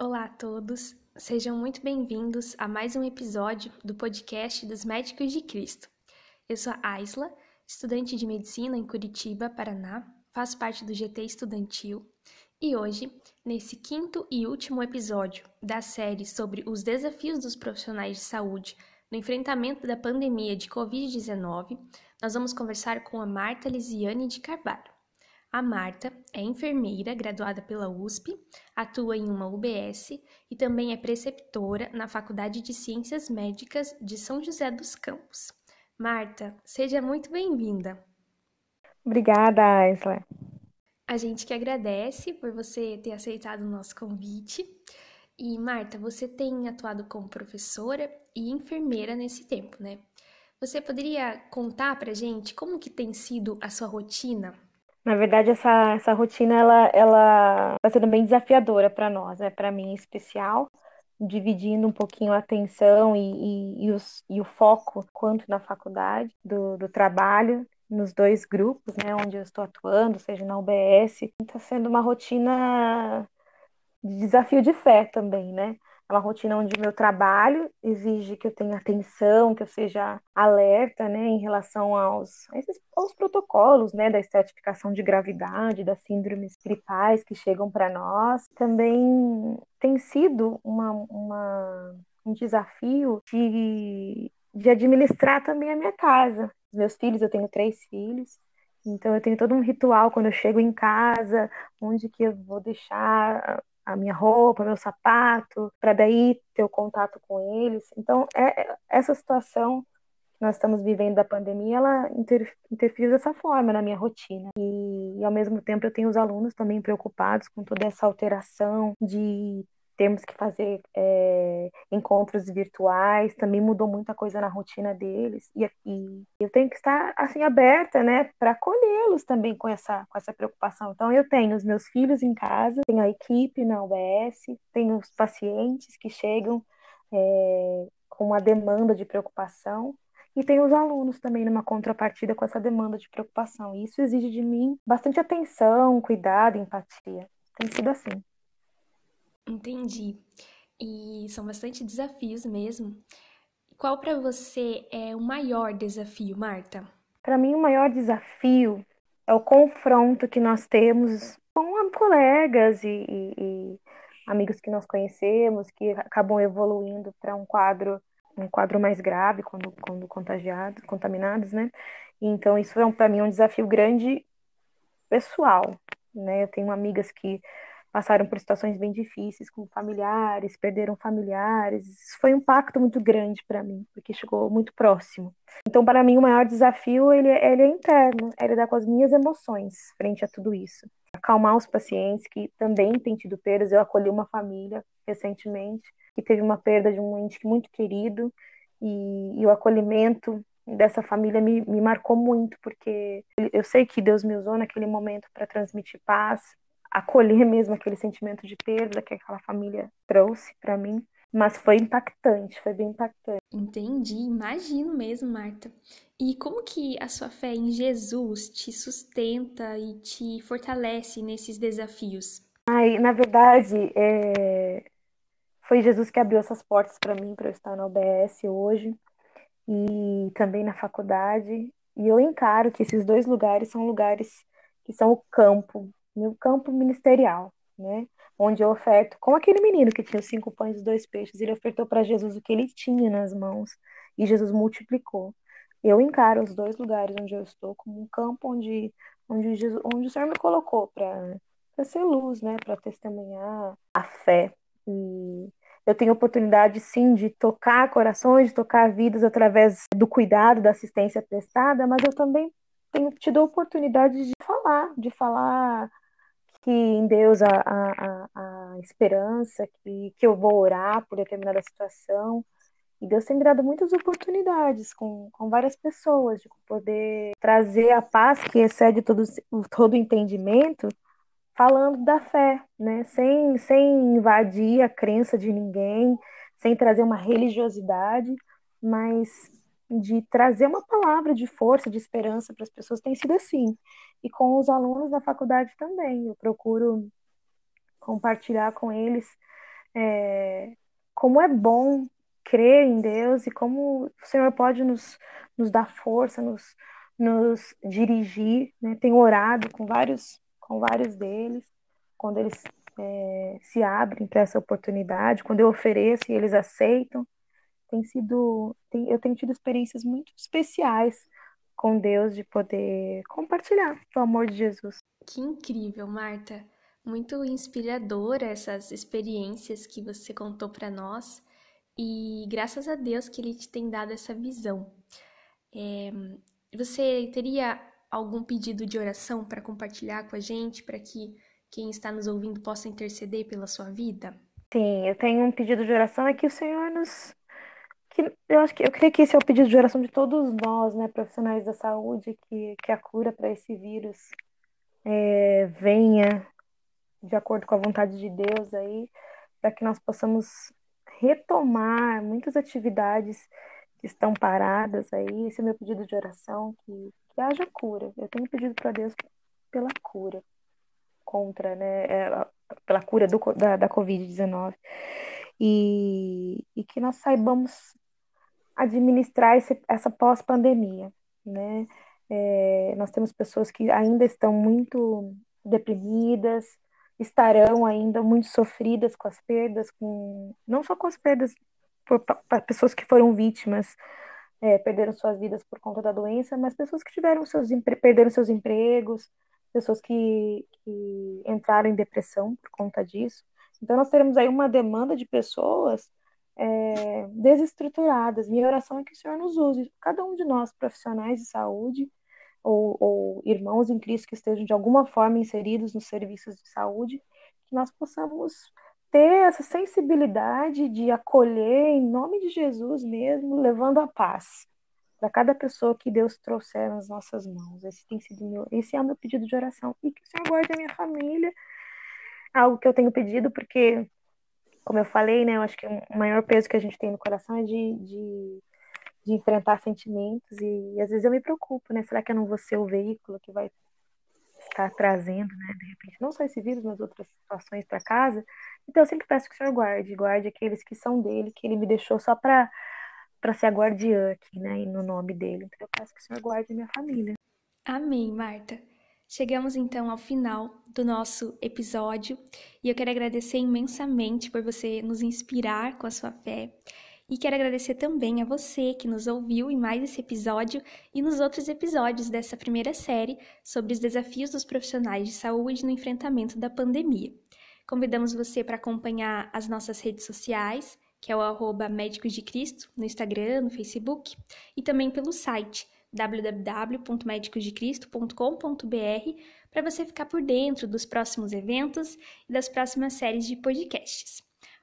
Olá a todos, sejam muito bem-vindos a mais um episódio do podcast dos Médicos de Cristo. Eu sou a Aisla, estudante de medicina em Curitiba, Paraná, faço parte do GT Estudantil e hoje, nesse quinto e último episódio da série sobre os desafios dos profissionais de saúde no enfrentamento da pandemia de Covid-19, nós vamos conversar com a Marta Lisiane de Carvalho. A Marta é enfermeira graduada pela USP, atua em uma UBS e também é preceptora na Faculdade de Ciências Médicas de São José dos Campos. Marta, seja muito bem-vinda. Obrigada, Aisla. A gente que agradece por você ter aceitado o nosso convite. E Marta, você tem atuado como professora e enfermeira nesse tempo, né? Você poderia contar pra gente como que tem sido a sua rotina na verdade, essa, essa rotina ela ela está sendo bem desafiadora para nós, né? Para mim em especial, dividindo um pouquinho a atenção e, e, e, os, e o foco quanto na faculdade do, do trabalho nos dois grupos, né? Onde eu estou atuando, seja na UBS, está sendo uma rotina de desafio de fé também, né? É uma rotina onde o meu trabalho exige que eu tenha atenção, que eu seja alerta, né, em relação aos, aos protocolos, né, da certificação de gravidade, das síndromes gripais que chegam para nós. Também tem sido uma, uma, um desafio de, de administrar também a minha casa. Meus filhos, eu tenho três filhos, então eu tenho todo um ritual quando eu chego em casa, onde que eu vou deixar a minha roupa, meu sapato, para daí ter o contato com eles. Então, é, é, essa situação que nós estamos vivendo da pandemia, ela inter, interfere dessa forma na minha rotina. E, e, ao mesmo tempo, eu tenho os alunos também preocupados com toda essa alteração de temos que fazer é, encontros virtuais, também mudou muita coisa na rotina deles, e, e eu tenho que estar assim aberta, né, para acolhê-los também com essa, com essa preocupação. Então, eu tenho os meus filhos em casa, tenho a equipe na UBS, tenho os pacientes que chegam é, com uma demanda de preocupação, e tenho os alunos também numa contrapartida com essa demanda de preocupação. E isso exige de mim bastante atenção, cuidado, empatia. Tem sido assim. Entendi. E são bastante desafios mesmo. Qual para você é o maior desafio, Marta? Para mim, o maior desafio é o confronto que nós temos com colegas e, e, e amigos que nós conhecemos, que acabam evoluindo para um quadro um quadro mais grave quando, quando contagiados, contaminados, né? Então isso é para mim um desafio grande pessoal, né? Eu tenho amigas que passaram por situações bem difíceis com familiares, perderam familiares. Isso foi um impacto muito grande para mim, porque chegou muito próximo. Então, para mim, o maior desafio ele, ele é interno, é lidar com as minhas emoções frente a tudo isso. Acalmar os pacientes que também têm tido perdas. Eu acolhi uma família recentemente que teve uma perda de um ente muito querido e, e o acolhimento dessa família me, me marcou muito, porque eu sei que Deus me usou naquele momento para transmitir paz, acolher mesmo aquele sentimento de perda que aquela família trouxe para mim. Mas foi impactante, foi bem impactante. Entendi, imagino mesmo, Marta. E como que a sua fé em Jesus te sustenta e te fortalece nesses desafios? Ai, na verdade, é... foi Jesus que abriu essas portas para mim, para eu estar na OBS hoje e também na faculdade. E eu encaro que esses dois lugares são lugares que são o campo no campo ministerial, né? Onde eu oferto, como aquele menino que tinha cinco pães e dois peixes, ele ofertou para Jesus o que ele tinha nas mãos e Jesus multiplicou. Eu encaro os dois lugares onde eu estou como um campo onde, onde, Jesus, onde o Senhor me colocou para ser luz, né? Para testemunhar a fé. E eu tenho oportunidade, sim, de tocar corações, de tocar vidas através do cuidado, da assistência prestada, mas eu também tenho tido a oportunidade de falar, de falar que em Deus há, há, há esperança, que, que eu vou orar por determinada situação. E Deus tem me dado muitas oportunidades com, com várias pessoas de poder trazer a paz que excede todo, todo entendimento, falando da fé, né? Sem, sem invadir a crença de ninguém, sem trazer uma religiosidade, mas de trazer uma palavra de força, de esperança para as pessoas tem sido assim. E com os alunos da faculdade também. Eu procuro compartilhar com eles é, como é bom crer em Deus e como o Senhor pode nos, nos dar força, nos, nos dirigir. Né? Tenho orado com vários, com vários deles, quando eles é, se abrem para essa oportunidade, quando eu ofereço e eles aceitam. Tem sido, tem, eu tenho tido experiências muito especiais com Deus de poder compartilhar o amor de Jesus. Que incrível, Marta. Muito inspiradora essas experiências que você contou para nós e graças a Deus que Ele te tem dado essa visão. É, você teria algum pedido de oração para compartilhar com a gente, para que quem está nos ouvindo possa interceder pela sua vida? Sim, eu tenho um pedido de oração é que o Senhor nos que eu acho que eu creio que esse é o pedido de oração de todos nós, né, profissionais da saúde, que, que a cura para esse vírus é, venha de acordo com a vontade de Deus aí, para que nós possamos retomar muitas atividades que estão paradas aí. Esse é o meu pedido de oração, que, que haja cura. Eu tenho pedido para Deus pela cura contra, né, é, pela cura do, da, da Covid-19. E, e que nós saibamos administrar esse, essa pós-pandemia, né? É, nós temos pessoas que ainda estão muito deprimidas, estarão ainda muito sofridas com as perdas, com não só com as perdas por pessoas que foram vítimas, é, perderam suas vidas por conta da doença, mas pessoas que tiveram seus perderam seus empregos, pessoas que, que entraram em depressão por conta disso. Então nós teremos aí uma demanda de pessoas é, desestruturadas. Minha oração é que o Senhor nos use, cada um de nós, profissionais de saúde, ou, ou irmãos em Cristo que estejam de alguma forma inseridos nos serviços de saúde, que nós possamos ter essa sensibilidade de acolher em nome de Jesus mesmo, levando a paz para cada pessoa que Deus trouxer nas nossas mãos. Esse tem sido meu, esse é o meu pedido de oração e que o Senhor guarde a minha família. Algo que eu tenho pedido porque como eu falei, né, eu acho que o maior peso que a gente tem no coração é de, de, de enfrentar sentimentos e, e, às vezes eu me preocupo, né? Será que eu não vou ser o veículo que vai estar trazendo, né, de repente, não só esse vírus, mas outras situações para casa? Então eu sempre peço que o Senhor guarde, guarde aqueles que são dele, que ele me deixou só para para ser a guardiã aqui, né, e no nome dele. Então eu peço que o Senhor guarde a minha família. Amém, Marta. Chegamos então ao final do nosso episódio e eu quero agradecer imensamente por você nos inspirar com a sua fé. E quero agradecer também a você que nos ouviu em mais esse episódio e nos outros episódios dessa primeira série sobre os desafios dos profissionais de saúde no enfrentamento da pandemia. Convidamos você para acompanhar as nossas redes sociais, que é o arroba Médicos de Cristo, no Instagram, no Facebook, e também pelo site www.medicosdecristo.com.br para você ficar por dentro dos próximos eventos e das próximas séries de podcasts.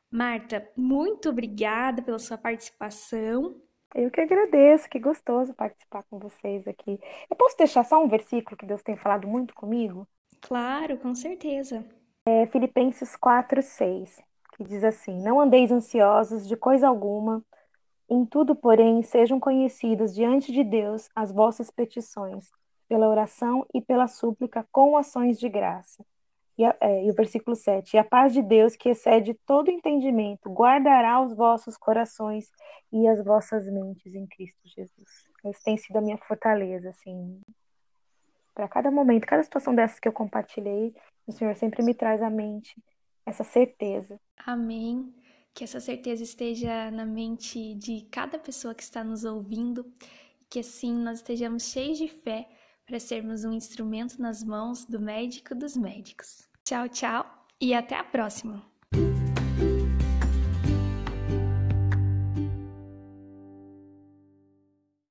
Marta, muito obrigada pela sua participação. Eu que agradeço, que gostoso participar com vocês aqui. Eu posso deixar só um versículo que Deus tem falado muito comigo? Claro, com certeza. É Filipenses 4, 6, que diz assim: Não andeis ansiosos de coisa alguma, em tudo, porém, sejam conhecidas diante de Deus as vossas petições, pela oração e pela súplica com ações de graça. E, é, e, o versículo 7: E a paz de Deus, que excede todo entendimento, guardará os vossos corações e as vossas mentes em Cristo Jesus. Esse tem sido a minha fortaleza, assim. Para cada momento, cada situação dessas que eu compartilhei, o Senhor sempre me traz à mente essa certeza. Amém que essa certeza esteja na mente de cada pessoa que está nos ouvindo, que assim nós estejamos cheios de fé para sermos um instrumento nas mãos do médico dos médicos. Tchau, tchau e até a próxima!